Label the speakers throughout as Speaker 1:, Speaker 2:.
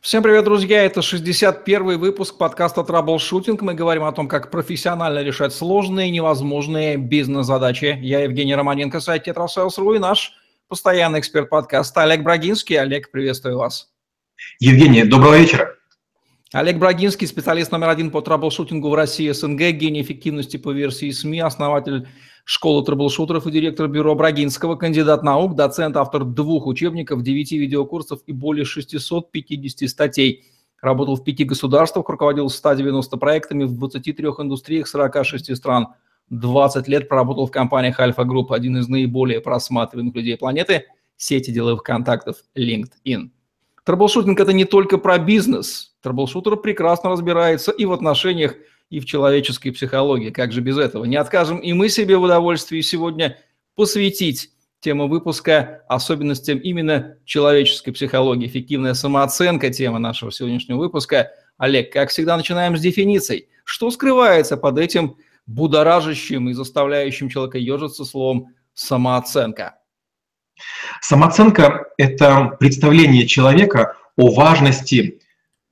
Speaker 1: Всем привет, друзья! Это 61-й выпуск подкаста «Траблшутинг». Мы говорим о том, как профессионально решать сложные невозможные бизнес-задачи. Я Евгений Романенко, сайт «Tetrasales.ru» и наш постоянный эксперт подкаста Олег Брагинский. Олег, приветствую вас.
Speaker 2: Евгений, доброго вечера.
Speaker 1: Олег Брагинский, специалист номер один по траблшутингу в России СНГ, гений эффективности по версии СМИ, основатель школы трэблшутеров и директор бюро Брагинского, кандидат наук, доцент, автор двух учебников, девяти видеокурсов и более 650 статей. Работал в пяти государствах, руководил 190 проектами в 23 индустриях 46 стран. 20 лет проработал в компаниях Альфа Групп, один из наиболее просматриваемых людей планеты, сети деловых контактов LinkedIn. Трэблшутинг – это не только про бизнес. Трэблшутер прекрасно разбирается и в отношениях и в человеческой психологии. Как же без этого? Не откажем и мы себе в удовольствии сегодня посвятить тему выпуска особенностям именно человеческой психологии. Эффективная самооценка – тема нашего сегодняшнего выпуска. Олег, как всегда, начинаем с дефиниций. Что скрывается под этим будоражащим и заставляющим человека ежиться словом «самооценка»?
Speaker 2: Самооценка – это представление человека о важности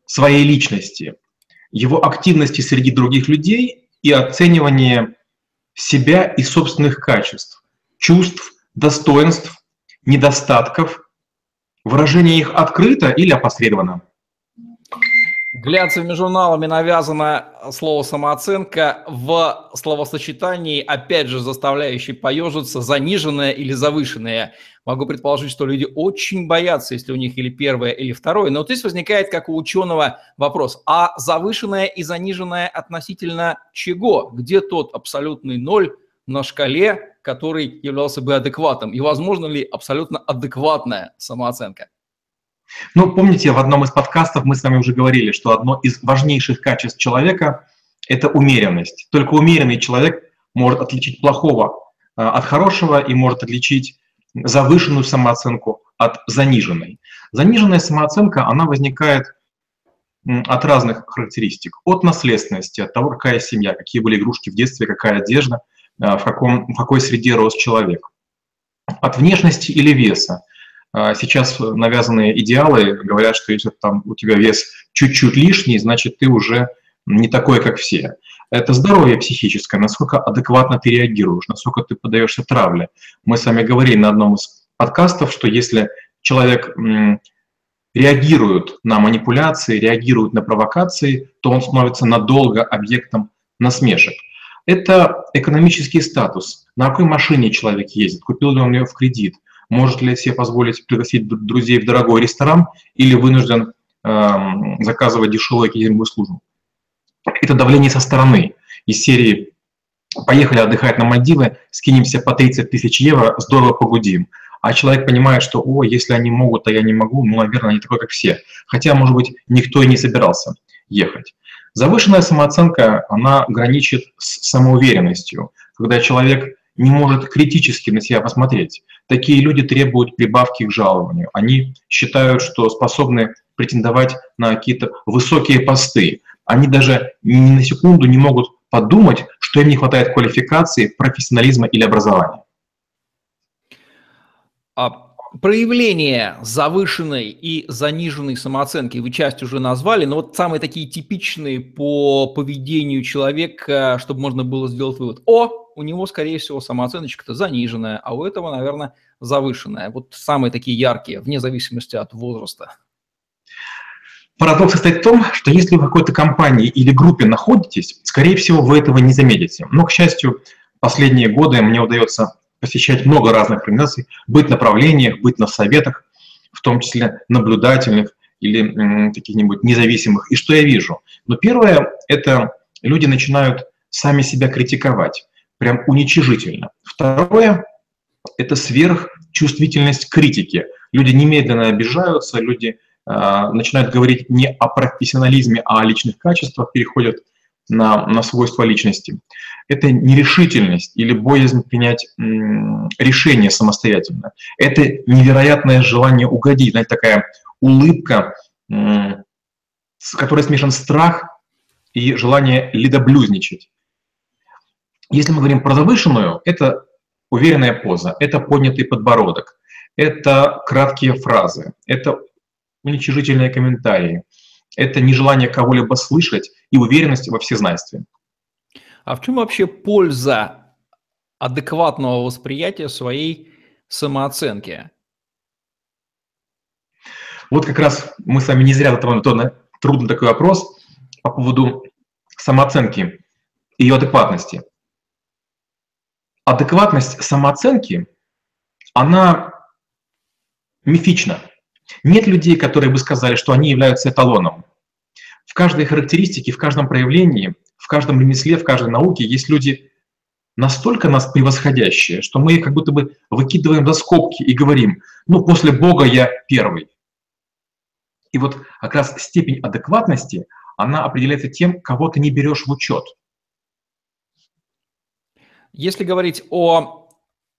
Speaker 2: своей личности – его активности среди других людей и оценивание себя и собственных качеств, чувств, достоинств, недостатков, выражение их открыто или опосредованно.
Speaker 1: Глянцевыми журналами навязано слово «самооценка» в словосочетании, опять же, заставляющее поежиться, заниженное или завышенное. Могу предположить, что люди очень боятся, если у них или первое, или второе. Но вот здесь возникает, как у ученого, вопрос, а завышенное и заниженное относительно чего? Где тот абсолютный ноль на шкале, который являлся бы адекватным? И возможно ли абсолютно адекватная самооценка?
Speaker 2: Ну, помните, в одном из подкастов мы с вами уже говорили, что одно из важнейших качеств человека – это умеренность. Только умеренный человек может отличить плохого э, от хорошего и может отличить завышенную самооценку от заниженной. Заниженная самооценка, она возникает от разных характеристик. От наследственности, от того, какая семья, какие были игрушки в детстве, какая одежда, э, в, каком, в какой среде рос человек. От внешности или веса. А сейчас навязанные идеалы говорят, что если там у тебя вес чуть-чуть лишний, значит ты уже не такой, как все. Это здоровье психическое, насколько адекватно ты реагируешь, насколько ты подаешься травле. Мы с вами говорили на одном из подкастов, что если человек реагирует на манипуляции, реагирует на провокации, то он становится надолго объектом насмешек. Это экономический статус. На какой машине человек ездит, купил ли он ее в кредит, может ли себе позволить пригласить друзей в дорогой ресторан или вынужден э, заказывать дешевую кейтеринговую службу. Это давление со стороны из серии «Поехали отдыхать на Мальдивы, скинемся по 30 тысяч евро, здорово погудим». А человек понимает, что, о, если они могут, а я не могу, ну, наверное, не такой, как все. Хотя, может быть, никто и не собирался ехать. Завышенная самооценка, она граничит с самоуверенностью, когда человек не может критически на себя посмотреть. Такие люди требуют прибавки к жалованию. Они считают, что способны претендовать на какие-то высокие посты. Они даже ни на секунду не могут подумать, что им не хватает квалификации, профессионализма или образования.
Speaker 1: А проявление завышенной и заниженной самооценки вы часть уже назвали, но вот самые такие типичные по поведению человека, чтобы можно было сделать вывод. О, у него, скорее всего, самооценочка-то заниженная, а у этого, наверное, завышенная. Вот самые такие яркие, вне зависимости от возраста.
Speaker 2: Парадокс состоит в том, что если вы в какой-то компании или группе находитесь, скорее всего, вы этого не заметите. Но, к счастью, последние годы мне удается посещать много разных организаций, быть на направлениях, быть на советах, в том числе наблюдательных или каких-нибудь независимых. И что я вижу? Но первое – это люди начинают сами себя критиковать прям уничижительно. Второе – это сверхчувствительность критики. Люди немедленно обижаются, люди э, начинают говорить не о профессионализме, а о личных качествах, переходят на, на свойства личности. Это нерешительность или боязнь принять решение самостоятельно. Это невероятное желание угодить, знаете, такая улыбка, с которой смешан страх и желание ледоблюзничать. Если мы говорим про завышенную, это уверенная поза, это поднятый подбородок, это краткие фразы, это уничижительные комментарии. Это нежелание кого-либо слышать и уверенность во всезнайстве.
Speaker 1: А в чем вообще польза адекватного восприятия своей самооценки?
Speaker 2: Вот как раз мы с вами не зря затронули трудный такой вопрос по поводу самооценки и ее адекватности. Адекватность самооценки, она мифична. Нет людей, которые бы сказали, что они являются эталоном. В каждой характеристике, в каждом проявлении, в каждом ремесле, в каждой науке есть люди настолько нас превосходящие, что мы их как будто бы выкидываем за скобки и говорим, ну, после Бога я первый. И вот как раз степень адекватности, она определяется тем, кого ты не берешь в учет.
Speaker 1: Если говорить о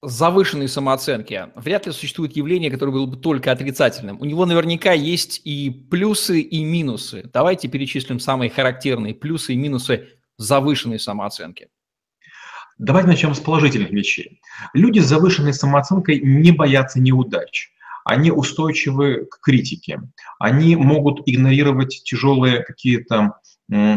Speaker 1: завышенной самооценке, вряд ли существует явление, которое было бы только отрицательным. У него наверняка есть и плюсы, и минусы. Давайте перечислим самые характерные плюсы и минусы завышенной самооценки.
Speaker 2: Давайте начнем с положительных вещей. Люди с завышенной самооценкой не боятся неудач они устойчивы к критике, они могут игнорировать тяжелые какие-то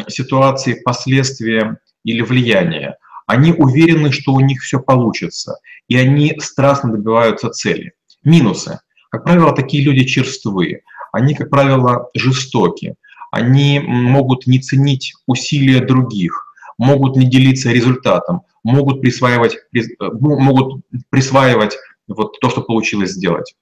Speaker 2: ситуации, последствия или влияния. Они уверены, что у них все получится, и они страстно добиваются цели. Минусы. Как правило, такие люди черствые, они, как правило, жестоки, они могут не ценить усилия других, могут не делиться результатом, могут присваивать, э, могут присваивать вот то, что получилось сделать.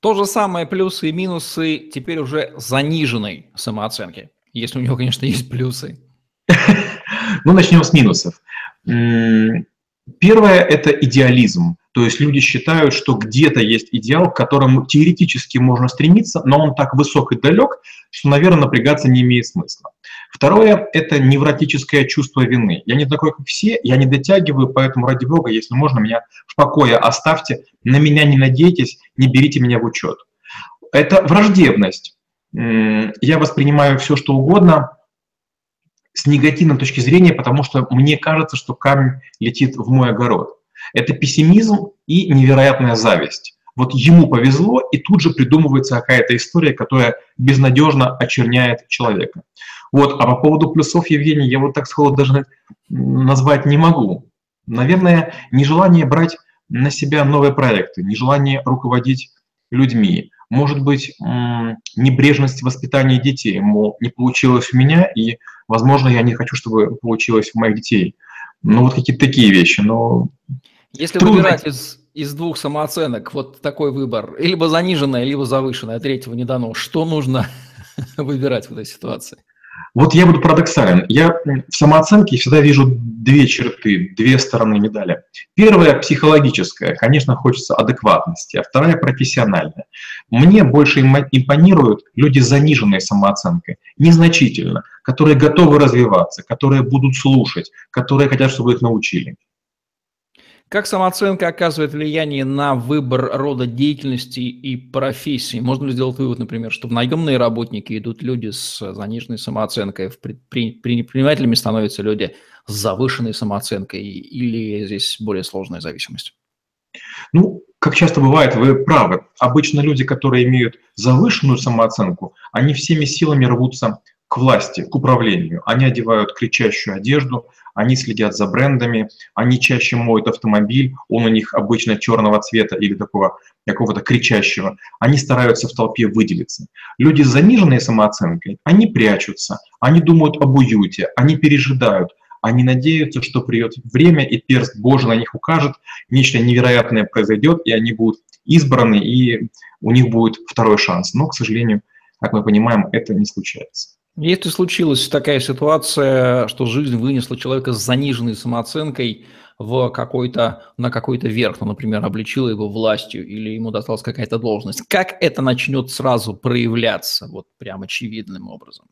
Speaker 1: То же самое плюсы и минусы теперь уже заниженной самооценки, если у него, конечно, есть плюсы.
Speaker 2: Ну, начнем с минусов. Первое – это идеализм. То есть люди считают, что где-то есть идеал, к которому теоретически можно стремиться, но он так высок и далек, что, наверное, напрягаться не имеет смысла. Второе – это невротическое чувство вины. Я не такой, как все, я не дотягиваю, поэтому, ради бога, если можно, меня в покое оставьте, на меня не надейтесь, не берите меня в учет. Это враждебность. Я воспринимаю все, что угодно, с негативной точки зрения, потому что мне кажется, что камень летит в мой огород. Это пессимизм и невероятная зависть. Вот ему повезло, и тут же придумывается какая-то история, которая безнадежно очерняет человека. Вот, а по поводу плюсов, Евгений, я вот так сходу даже назвать не могу. Наверное, нежелание брать на себя новые проекты, нежелание руководить людьми, может быть, небрежность воспитания детей, мол, не получилось у меня, и, возможно, я не хочу, чтобы получилось у моих детей. Ну, вот какие-то такие вещи, но...
Speaker 1: Если трудно. выбирать из, из двух самооценок, вот такой выбор, либо заниженная, либо завышенная, третьего не дано, что нужно выбирать в этой ситуации?
Speaker 2: Вот я буду парадоксален. Я в самооценке всегда вижу две черты, две стороны медали. Первая – психологическая, конечно, хочется адекватности, а вторая – профессиональная. Мне больше импонируют люди с заниженной самооценкой, незначительно, которые готовы развиваться, которые будут слушать, которые хотят, чтобы их научили.
Speaker 1: Как самооценка оказывает влияние на выбор рода деятельности и профессии? Можно ли сделать вывод, например, что в наемные работники идут люди с заниженной самооценкой, в предпринимателями становятся люди с завышенной самооценкой или здесь более сложная зависимость?
Speaker 2: Ну, как часто бывает, вы правы. Обычно люди, которые имеют завышенную самооценку, они всеми силами рвутся к власти, к управлению. Они одевают кричащую одежду, они следят за брендами, они чаще моют автомобиль, он у них обычно черного цвета или такого какого-то кричащего. Они стараются в толпе выделиться. Люди с заниженной самооценкой, они прячутся, они думают об уюте, они пережидают, они надеются, что придет время, и перст Божий на них укажет, нечто невероятное произойдет, и они будут избраны, и у них будет второй шанс. Но, к сожалению, как мы понимаем, это не случается.
Speaker 1: Если случилась такая ситуация, что жизнь вынесла человека с заниженной самооценкой в какой-то, на какой-то верх, ну, например, обличила его властью или ему досталась какая-то должность, как это начнет сразу проявляться, вот прям очевидным образом?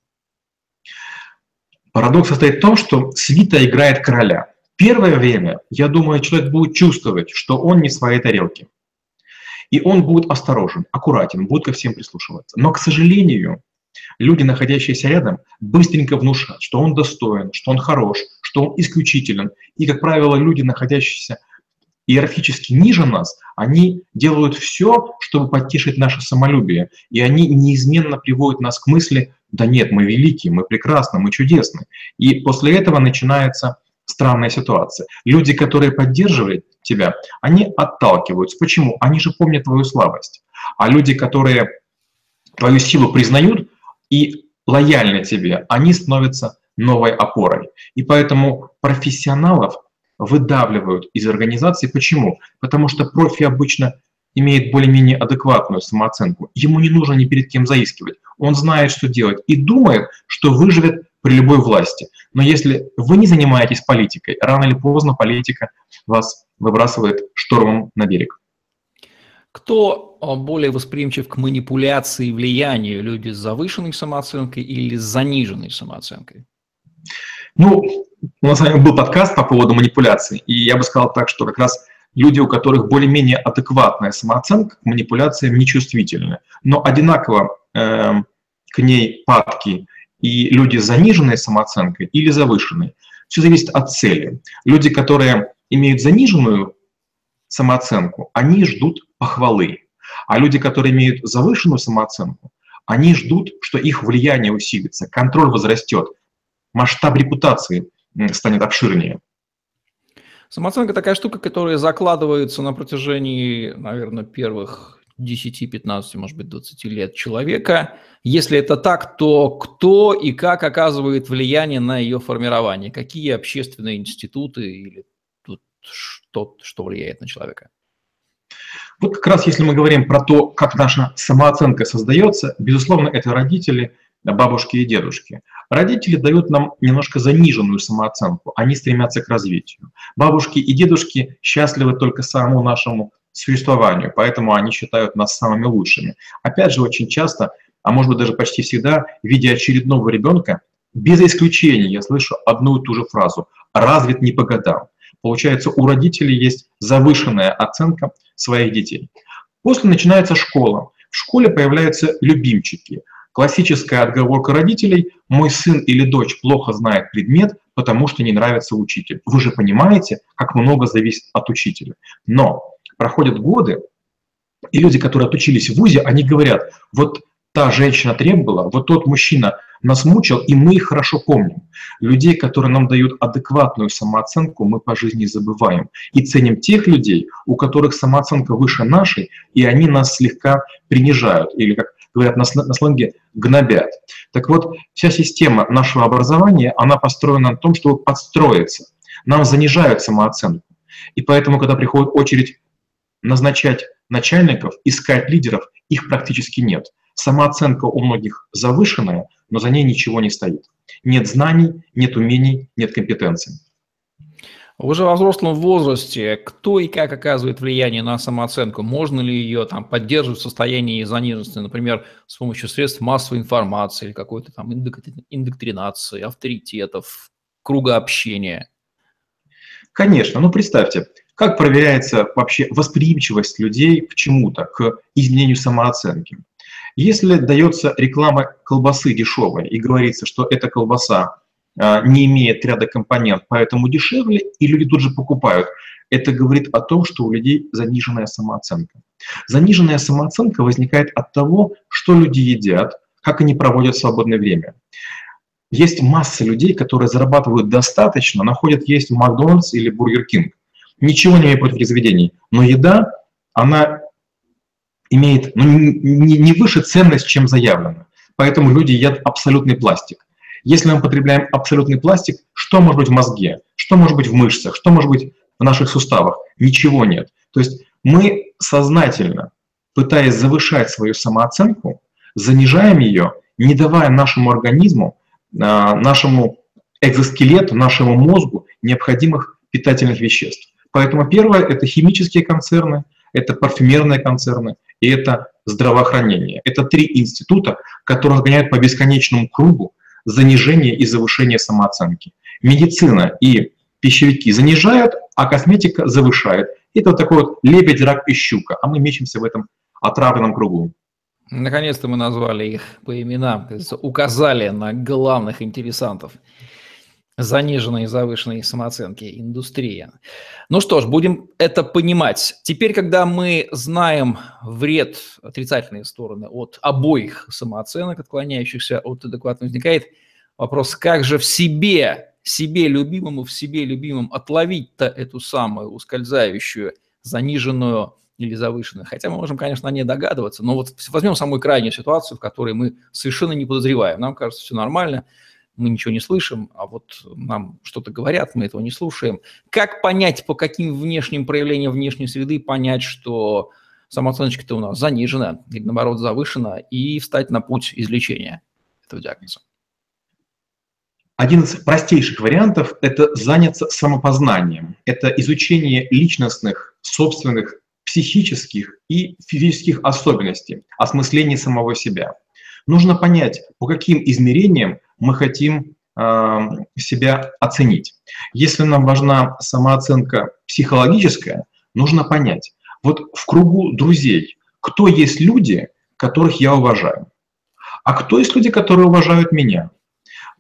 Speaker 2: Парадокс состоит в том, что свита играет короля. Первое время, я думаю, человек будет чувствовать, что он не в своей тарелке. И он будет осторожен, аккуратен, будет ко всем прислушиваться. Но, к сожалению, люди, находящиеся рядом, быстренько внушают, что он достоин, что он хорош, что он исключителен. И, как правило, люди, находящиеся иерархически ниже нас, они делают все, чтобы потешить наше самолюбие. И они неизменно приводят нас к мысли, да нет, мы великие, мы прекрасны, мы чудесны. И после этого начинается странная ситуация. Люди, которые поддерживают тебя, они отталкиваются. Почему? Они же помнят твою слабость. А люди, которые твою силу признают и лояльны тебе, они становятся новой опорой. И поэтому профессионалов выдавливают из организации. Почему? Потому что профи обычно имеет более-менее адекватную самооценку. Ему не нужно ни перед кем заискивать. Он знает, что делать и думает, что выживет при любой власти. Но если вы не занимаетесь политикой, рано или поздно политика вас выбрасывает штормом на берег.
Speaker 1: Кто а, более восприимчив к манипуляции и влиянию? Люди с завышенной самооценкой или с заниженной самооценкой?
Speaker 2: Ну, у нас с вами был подкаст по поводу манипуляций, и я бы сказал так, что как раз люди, у которых более-менее адекватная самооценка, к манипуляциям нечувствительны, но одинаково э, к ней падки и люди с заниженной самооценкой или завышенной. Все зависит от цели. Люди, которые имеют заниженную самооценку, они ждут похвалы. А люди, которые имеют завышенную самооценку, они ждут, что их влияние усилится, контроль возрастет, масштаб репутации станет обширнее.
Speaker 1: Самооценка такая штука, которая закладывается на протяжении, наверное, первых 10, 15, может быть, 20 лет человека. Если это так, то кто и как оказывает влияние на ее формирование? Какие общественные институты или тут что, что влияет на человека?
Speaker 2: Вот как раз если мы говорим про то, как наша самооценка создается, безусловно, это родители, бабушки и дедушки. Родители дают нам немножко заниженную самооценку, они стремятся к развитию. Бабушки и дедушки счастливы только самому нашему существованию, поэтому они считают нас самыми лучшими. Опять же, очень часто, а может быть даже почти всегда, видя очередного ребенка, без исключения я слышу одну и ту же фразу «развит не по годам». Получается, у родителей есть завышенная оценка своих детей. После начинается школа. В школе появляются любимчики. Классическая отговорка родителей «мой сын или дочь плохо знает предмет, потому что не нравится учитель». Вы же понимаете, как много зависит от учителя. Но проходят годы, и люди, которые отучились в ВУЗе, они говорят, вот та женщина требовала, вот тот мужчина нас мучил, и мы их хорошо помним. Людей, которые нам дают адекватную самооценку, мы по жизни забываем. И ценим тех людей, у которых самооценка выше нашей, и они нас слегка принижают, или, как говорят на, на сленге, гнобят. Так вот, вся система нашего образования, она построена на том, чтобы подстроиться. Нам занижают самооценку. И поэтому, когда приходит очередь назначать начальников, искать лидеров, их практически нет. Самооценка у многих завышенная, но за ней ничего не стоит. Нет знаний, нет умений, нет компетенций.
Speaker 1: Уже во взрослом возрасте кто и как оказывает влияние на самооценку? Можно ли ее там поддерживать в состоянии заниженности, например, с помощью средств массовой информации или какой-то там индоктринации, авторитетов, круга общения?
Speaker 2: Конечно. Ну, представьте, как проверяется вообще восприимчивость людей к чему-то, к изменению самооценки? Если дается реклама колбасы дешевой и говорится, что эта колбаса а, не имеет ряда компонент, поэтому дешевле, и люди тут же покупают, это говорит о том, что у людей заниженная самооценка. Заниженная самооценка возникает от того, что люди едят, как они проводят свободное время. Есть масса людей, которые зарабатывают достаточно, но ходят есть Макдональдс или Бургер Кинг. Ничего не имею против заведений. Но еда, она имеет ну, не, не выше ценность, чем заявлено. Поэтому люди едят абсолютный пластик. Если мы потребляем абсолютный пластик, что может быть в мозге, что может быть в мышцах, что может быть в наших суставах? Ничего нет. То есть мы сознательно, пытаясь завышать свою самооценку, занижаем ее, не давая нашему организму, а, нашему экзоскелету, нашему мозгу необходимых питательных веществ. Поэтому первое – это химические концерны, это парфюмерные концерны и это здравоохранение. Это три института, которые разгоняют по бесконечному кругу занижение и завышение самооценки. Медицина и пищевики занижают, а косметика завышает. Это вот такой вот лебедь, рак и щука, а мы мечемся в этом отравленном кругу.
Speaker 1: Наконец-то мы назвали их по именам, указали на главных интересантов. Заниженной и завышенной самооценки индустрия. Ну что ж, будем это понимать. Теперь, когда мы знаем вред, отрицательные стороны от обоих самооценок, отклоняющихся от адекватно возникает вопрос, как же в себе, себе любимому, в себе любимом отловить-то эту самую ускользающую, заниженную или завышенную. Хотя мы можем, конечно, не догадываться, но вот возьмем самую крайнюю ситуацию, в которой мы совершенно не подозреваем. Нам кажется, все нормально, мы ничего не слышим, а вот нам что-то говорят, мы этого не слушаем. Как понять, по каким внешним проявлениям внешней среды понять, что самооценочка-то у нас занижена или, наоборот, завышена, и встать на путь излечения этого диагноза?
Speaker 2: Один из простейших вариантов – это заняться самопознанием. Это изучение личностных, собственных, психических и физических особенностей, осмысление самого себя. Нужно понять, по каким измерениям мы хотим э, себя оценить. Если нам важна самооценка психологическая, нужно понять, вот в кругу друзей, кто есть люди, которых я уважаю, а кто есть люди, которые уважают меня.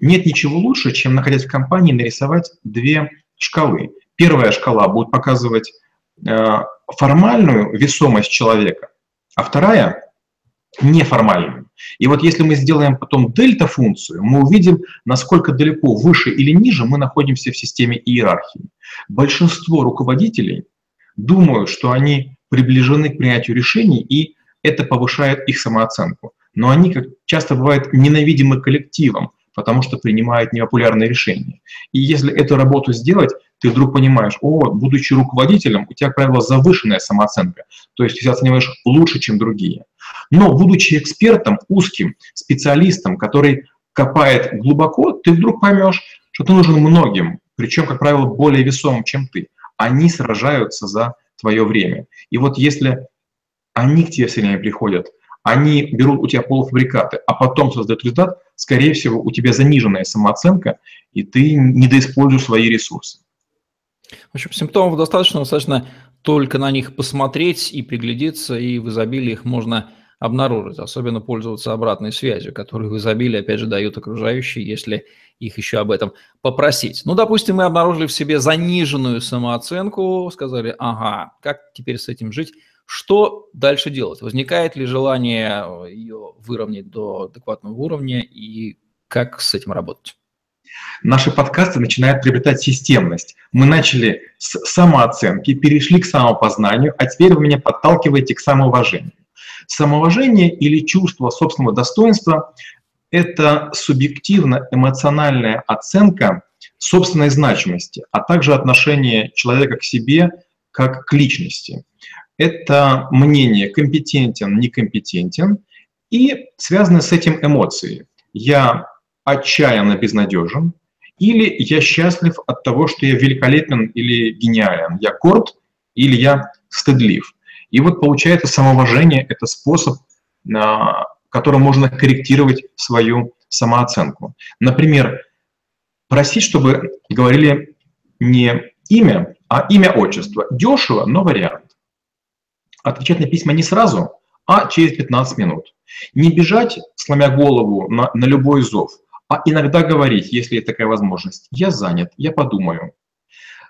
Speaker 2: Нет ничего лучше, чем, находясь в компании, нарисовать две шкалы. Первая шкала будет показывать э, формальную весомость человека, а вторая неформальную. И вот если мы сделаем потом дельта-функцию, мы увидим, насколько далеко выше или ниже мы находимся в системе иерархии. Большинство руководителей думают, что они приближены к принятию решений, и это повышает их самооценку. Но они, как часто бывает, ненавидимы коллективом, потому что принимают непопулярные решения. И если эту работу сделать, ты вдруг понимаешь, о, будучи руководителем, у тебя, как правило, завышенная самооценка, то есть ты оцениваешь лучше, чем другие. Но будучи экспертом, узким специалистом, который копает глубоко, ты вдруг поймешь, что ты нужен многим, причем, как правило, более весомым, чем ты. Они сражаются за твое время. И вот если они к тебе время приходят, они берут у тебя полуфабрикаты, а потом создают результат, скорее всего, у тебя заниженная самооценка, и ты недоиспользуешь свои ресурсы.
Speaker 1: В общем, симптомов достаточно, достаточно только на них посмотреть и приглядеться, и в изобилии их можно обнаружить, особенно пользоваться обратной связью, которую в изобилии, опять же, дают окружающие, если их еще об этом попросить. Ну, допустим, мы обнаружили в себе заниженную самооценку, сказали, ага, как теперь с этим жить? Что дальше делать? Возникает ли желание ее выровнять до адекватного уровня и как с этим работать?
Speaker 2: Наши подкасты начинают приобретать системность. Мы начали с самооценки, перешли к самопознанию, а теперь вы меня подталкиваете к самоуважению. Самоуважение или чувство собственного достоинства – это субъективно-эмоциональная оценка собственной значимости, а также отношение человека к себе как к личности. Это мнение компетентен, некомпетентен и связаны с этим эмоции. Я отчаянно безнадежен, или я счастлив от того, что я великолепен или гениален. Я горд или я стыдлив. И вот получается самоуважение – это способ, которым можно корректировать свою самооценку. Например, просить, чтобы говорили не имя, а имя-отчество. Дешево, но вариант. Отвечать на письма не сразу, а через 15 минут. Не бежать, сломя голову на, на любой зов – а иногда говорить, если есть такая возможность, я занят, я подумаю.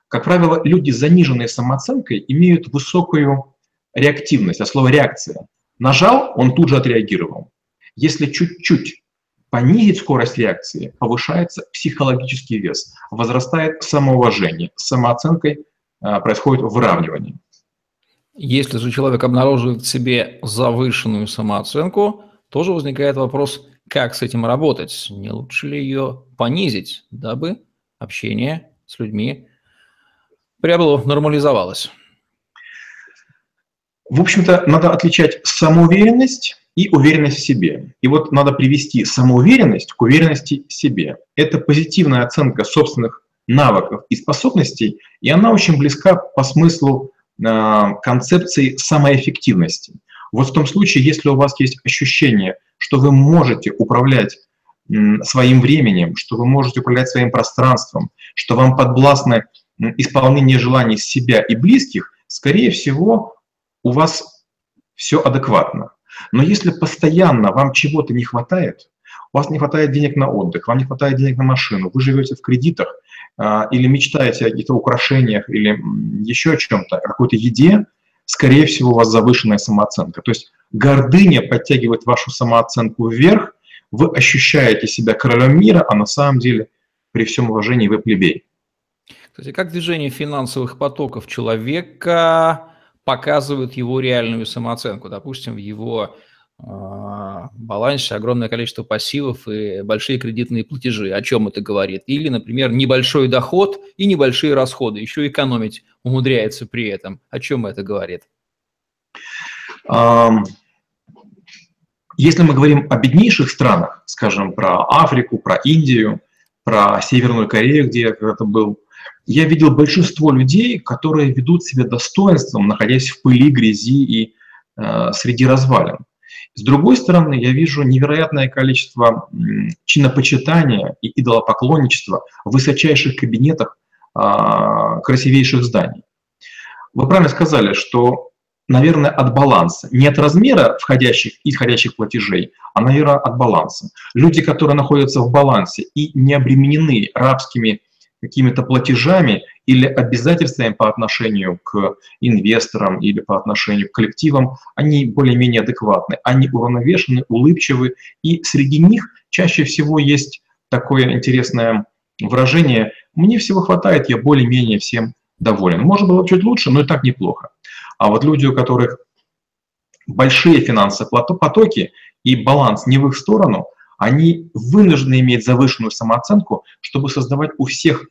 Speaker 2: Как правило, люди с заниженной самооценкой имеют высокую реактивность, а слово реакция. Нажал, он тут же отреагировал. Если чуть-чуть понизить скорость реакции, повышается психологический вес, возрастает самоуважение, с самооценкой а, происходит выравнивание.
Speaker 1: Если же человек обнаруживает в себе завышенную самооценку, тоже возникает вопрос, как с этим работать? Не лучше ли ее понизить, дабы общение с людьми приобрело, нормализовалось?
Speaker 2: В общем-то, надо отличать самоуверенность и уверенность в себе. И вот надо привести самоуверенность к уверенности в себе. Это позитивная оценка собственных навыков и способностей, и она очень близка по смыслу э, концепции самоэффективности. Вот в том случае, если у вас есть ощущение, что вы можете управлять своим временем, что вы можете управлять своим пространством, что вам подвластно исполнение желаний себя и близких, скорее всего, у вас все адекватно. Но если постоянно вам чего-то не хватает, у вас не хватает денег на отдых, вам не хватает денег на машину, вы живете в кредитах, а, или мечтаете о каких-то украшениях или еще о чем-то, о какой-то еде, скорее всего, у вас завышенная самооценка. То есть гордыня подтягивает вашу самооценку вверх, вы ощущаете себя королем мира, а на самом деле, при всем уважении, вы плебей.
Speaker 1: Кстати, как движение финансовых потоков человека показывает его реальную самооценку? Допустим, в его а, балансе огромное количество пассивов и большие кредитные платежи. О чем это говорит? Или, например, небольшой доход и небольшие расходы. Еще экономить умудряется при этом. О чем это говорит?
Speaker 2: Если мы говорим о беднейших странах, скажем, про Африку, про Индию, про Северную Корею, где я когда-то был, я видел большинство людей, которые ведут себя достоинством, находясь в пыли, грязи и э, среди развалин. С другой стороны, я вижу невероятное количество чинопочитания и идолопоклонничества в высочайших кабинетах э, красивейших зданий. Вы правильно сказали, что, наверное, от баланса. Не от размера входящих и исходящих платежей, а, наверное, от баланса. Люди, которые находятся в балансе и не обременены рабскими какими-то платежами или обязательствами по отношению к инвесторам или по отношению к коллективам, они более-менее адекватны, они уравновешены, улыбчивы, и среди них чаще всего есть такое интересное выражение «мне всего хватает, я более-менее всем доволен». Может было чуть лучше, но и так неплохо. А вот люди, у которых большие финансовые потоки и баланс не в их сторону, они вынуждены иметь завышенную самооценку, чтобы создавать у всех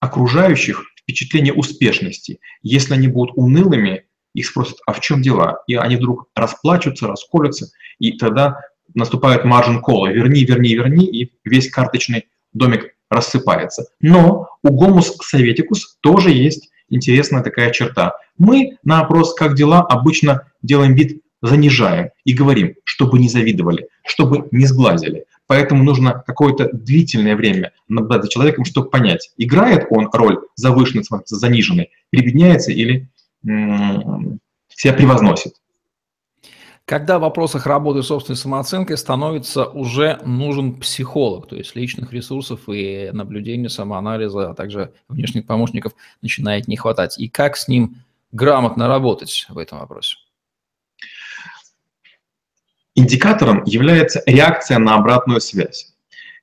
Speaker 2: окружающих впечатление успешности. Если они будут унылыми, их спросят, а в чем дела? И они вдруг расплачутся, расколются, и тогда наступает маржин кола. Верни, верни, верни, и весь карточный домик рассыпается. Но у гомус советикус тоже есть интересная такая черта. Мы на опрос «как дела?» обычно делаем вид занижаем и говорим, чтобы не завидовали, чтобы не сглазили. Поэтому нужно какое-то длительное время наблюдать за человеком, чтобы понять, играет он роль завышенной, заниженной, прибедняется или себя превозносит.
Speaker 1: Когда в вопросах работы собственной самооценкой становится уже нужен психолог, то есть личных ресурсов и наблюдения, самоанализа, а также внешних помощников начинает не хватать. И как с ним грамотно работать в этом вопросе?
Speaker 2: Индикатором является реакция на обратную связь.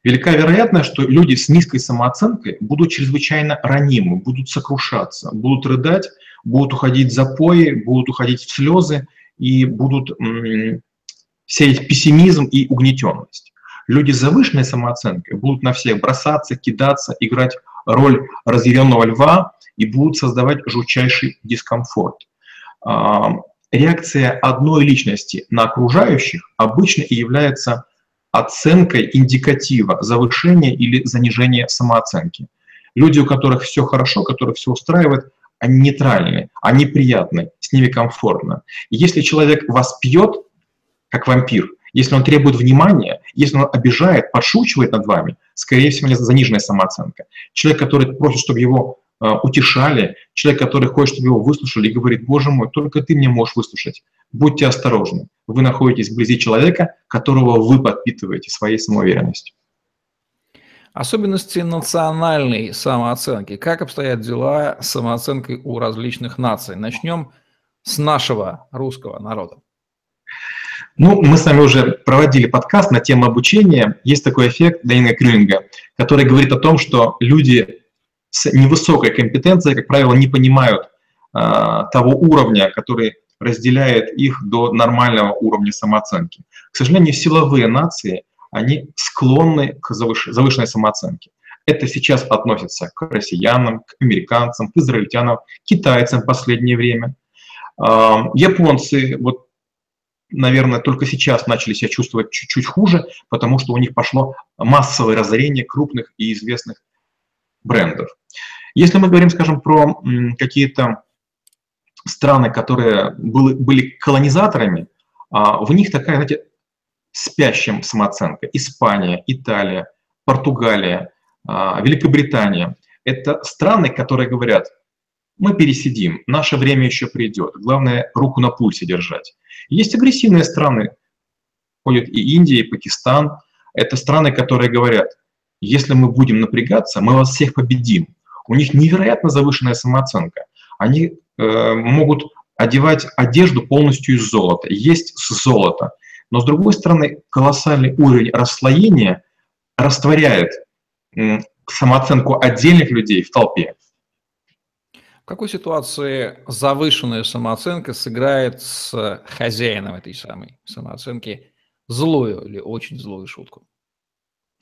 Speaker 2: Велика вероятность, что люди с низкой самооценкой будут чрезвычайно ранимы, будут сокрушаться, будут рыдать, будут уходить в запои, будут уходить в слезы и будут сеять пессимизм и угнетенность. Люди с завышенной самооценкой будут на всех бросаться, кидаться, играть роль разъяренного льва и будут создавать жутчайший дискомфорт реакция одной личности на окружающих обычно и является оценкой индикатива завышения или занижения самооценки. Люди, у которых все хорошо, которых все устраивает, они нейтральны, они приятны, с ними комфортно. если человек вас пьет, как вампир, если он требует внимания, если он обижает, подшучивает над вами, скорее всего, заниженная самооценка. Человек, который просит, чтобы его а, утешали, человек, который хочет, чтобы его выслушали, и говорит, боже мой, только ты мне можешь выслушать. Будьте осторожны. Вы находитесь вблизи человека, которого вы подпитываете своей самоуверенностью.
Speaker 1: Особенности национальной самооценки. Как обстоят дела с самооценкой у различных наций? Начнем с нашего русского народа.
Speaker 2: Ну, мы с вами уже проводили подкаст на тему обучения. Есть такой эффект Дэйна Крюинга, который говорит о том, что люди с невысокой компетенцией, как правило, не понимают а, того уровня, который разделяет их до нормального уровня самооценки. К сожалению, силовые нации, они склонны к завыш... завышенной самооценке. Это сейчас относится к россиянам, к американцам, к израильтянам, китайцам в последнее время. Японцы, вот, наверное, только сейчас начали себя чувствовать чуть-чуть хуже, потому что у них пошло массовое разорение крупных и известных брендов. Если мы говорим, скажем, про какие-то страны, которые были, были колонизаторами, а, в них такая, знаете, спящая самооценка. Испания, Италия, Португалия, а, Великобритания. Это страны, которые говорят, мы пересидим, наше время еще придет. Главное, руку на пульсе держать. Есть агрессивные страны, ходят и Индия, и Пакистан. Это страны, которые говорят, если мы будем напрягаться, мы вас всех победим. У них невероятно завышенная самооценка. Они э, могут одевать одежду полностью из золота, есть с золота. Но с другой стороны, колоссальный уровень расслоения растворяет самооценку отдельных людей в толпе.
Speaker 1: В какой ситуации завышенная самооценка сыграет с хозяином этой самой самооценки злую или очень злую шутку?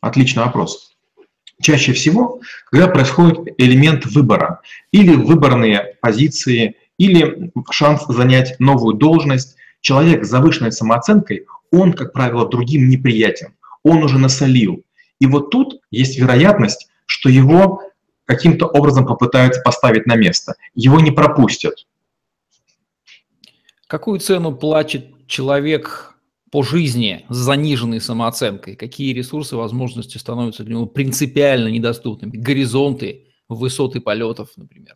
Speaker 2: Отличный вопрос. Чаще всего, когда происходит элемент выбора, или выборные позиции, или шанс занять новую должность, человек с завышенной самооценкой, он, как правило, другим неприятен, он уже насолил. И вот тут есть вероятность, что его каким-то образом попытаются поставить на место, его не пропустят.
Speaker 1: Какую цену платит человек по жизни с заниженной самооценкой, какие ресурсы, возможности становятся для него принципиально недоступными, горизонты, высоты полетов, например.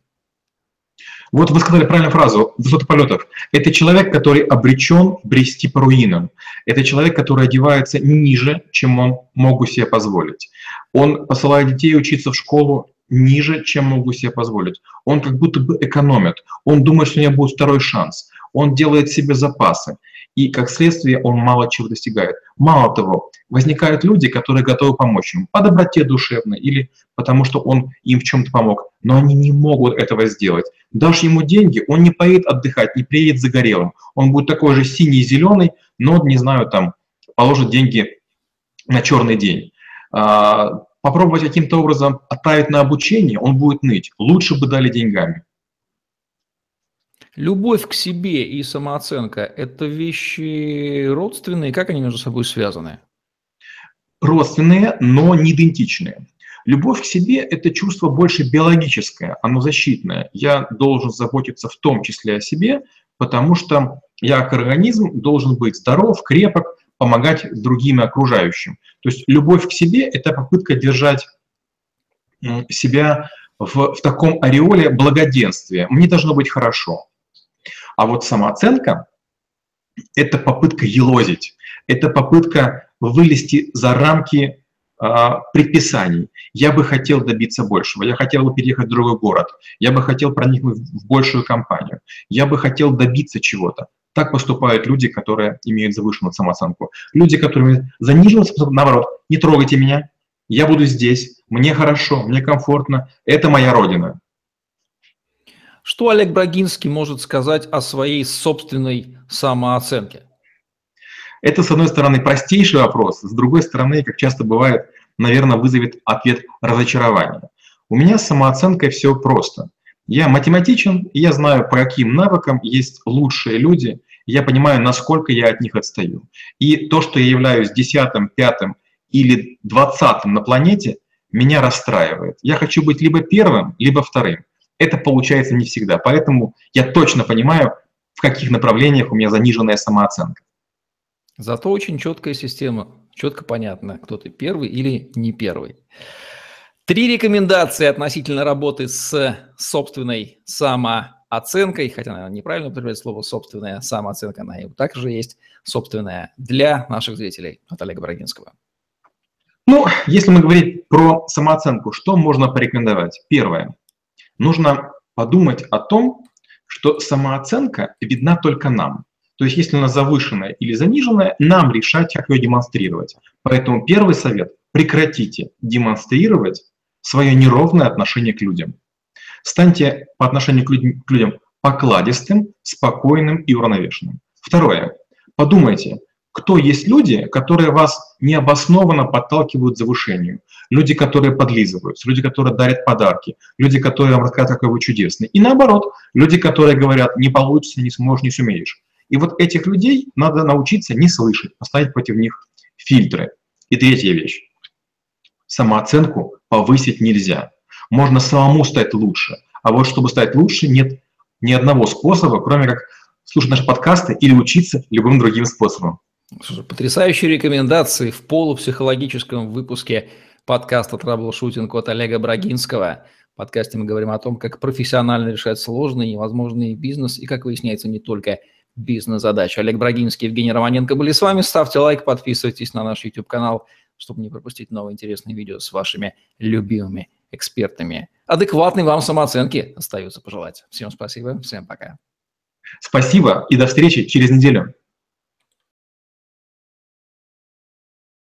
Speaker 2: Вот вы сказали правильную фразу «высоты полетов». Это человек, который обречен брести по руинам. Это человек, который одевается ниже, чем он могу себе позволить. Он посылает детей учиться в школу ниже, чем могу себе позволить. Он как будто бы экономит. Он думает, что у него будет второй шанс. Он делает себе запасы и как следствие он мало чего достигает. Мало того, возникают люди, которые готовы помочь ему по доброте душевной или потому что он им в чем-то помог, но они не могут этого сделать. Дашь ему деньги, он не поедет отдыхать, не приедет загорелым. Он будет такой же синий-зеленый, но, не знаю, там, положит деньги на черный день. А, попробовать каким-то образом отправить на обучение, он будет ныть. Лучше бы дали деньгами.
Speaker 1: Любовь к себе и самооценка – это вещи родственные, как они между собой связаны?
Speaker 2: Родственные, но не идентичные. Любовь к себе – это чувство больше биологическое, оно защитное. Я должен заботиться в том числе о себе, потому что я как организм должен быть здоров, крепок, помогать другим и окружающим. То есть любовь к себе – это попытка держать себя в, в таком ореоле благоденствия. Мне должно быть хорошо. А вот самооценка – это попытка елозить, это попытка вылезти за рамки а, предписаний. Я бы хотел добиться большего, я хотел бы переехать в другой город, я бы хотел проникнуть в большую компанию, я бы хотел добиться чего-то. Так поступают люди, которые имеют завышенную самооценку. Люди, которые занижены, наоборот, не трогайте меня, я буду здесь, мне хорошо, мне комфортно, это моя родина.
Speaker 1: Что Олег Брагинский может сказать о своей собственной самооценке?
Speaker 2: Это, с одной стороны, простейший вопрос, с другой стороны, как часто бывает, наверное, вызовет ответ разочарования. У меня с самооценкой все просто. Я математичен, и я знаю, по каким навыкам есть лучшие люди, я понимаю, насколько я от них отстаю. И то, что я являюсь десятым, пятым или двадцатым на планете, меня расстраивает. Я хочу быть либо первым, либо вторым это получается не всегда. Поэтому я точно понимаю, в каких направлениях у меня заниженная самооценка.
Speaker 1: Зато очень четкая система, четко понятно, кто ты первый или не первый. Три рекомендации относительно работы с собственной самооценкой, хотя, наверное, неправильно употреблять слово «собственная самооценка», она и также есть собственная для наших зрителей от Олега Брагинского.
Speaker 2: Ну, если мы говорим про самооценку, что можно порекомендовать? Первое нужно подумать о том, что самооценка видна только нам. То есть если она завышенная или заниженная, нам решать, как ее демонстрировать. Поэтому первый совет – прекратите демонстрировать свое неровное отношение к людям. Станьте по отношению к людям покладистым, спокойным и уравновешенным. Второе. Подумайте, кто есть люди, которые вас необоснованно подталкивают к завышению. Люди, которые подлизываются, люди, которые дарят подарки, люди, которые вам рассказывают, какой вы чудесный. И наоборот, люди, которые говорят, не получится, не сможешь, не сумеешь. И вот этих людей надо научиться не слышать, поставить против них фильтры. И третья вещь. Самооценку повысить нельзя. Можно самому стать лучше. А вот чтобы стать лучше, нет ни одного способа, кроме как слушать наши подкасты или учиться любым другим способом.
Speaker 1: Потрясающие рекомендации в полупсихологическом выпуске подкаста «Траблшутинг» от Олега Брагинского. В подкасте мы говорим о том, как профессионально решать сложные и невозможные бизнес и, как выясняется, не только бизнес-задачи. Олег Брагинский, Евгений Романенко были с вами. Ставьте лайк, подписывайтесь на наш YouTube-канал. чтобы не пропустить новые интересные видео с вашими любимыми экспертами. Адекватной вам самооценки остается пожелать. Всем спасибо, всем пока.
Speaker 2: Спасибо и до встречи через неделю.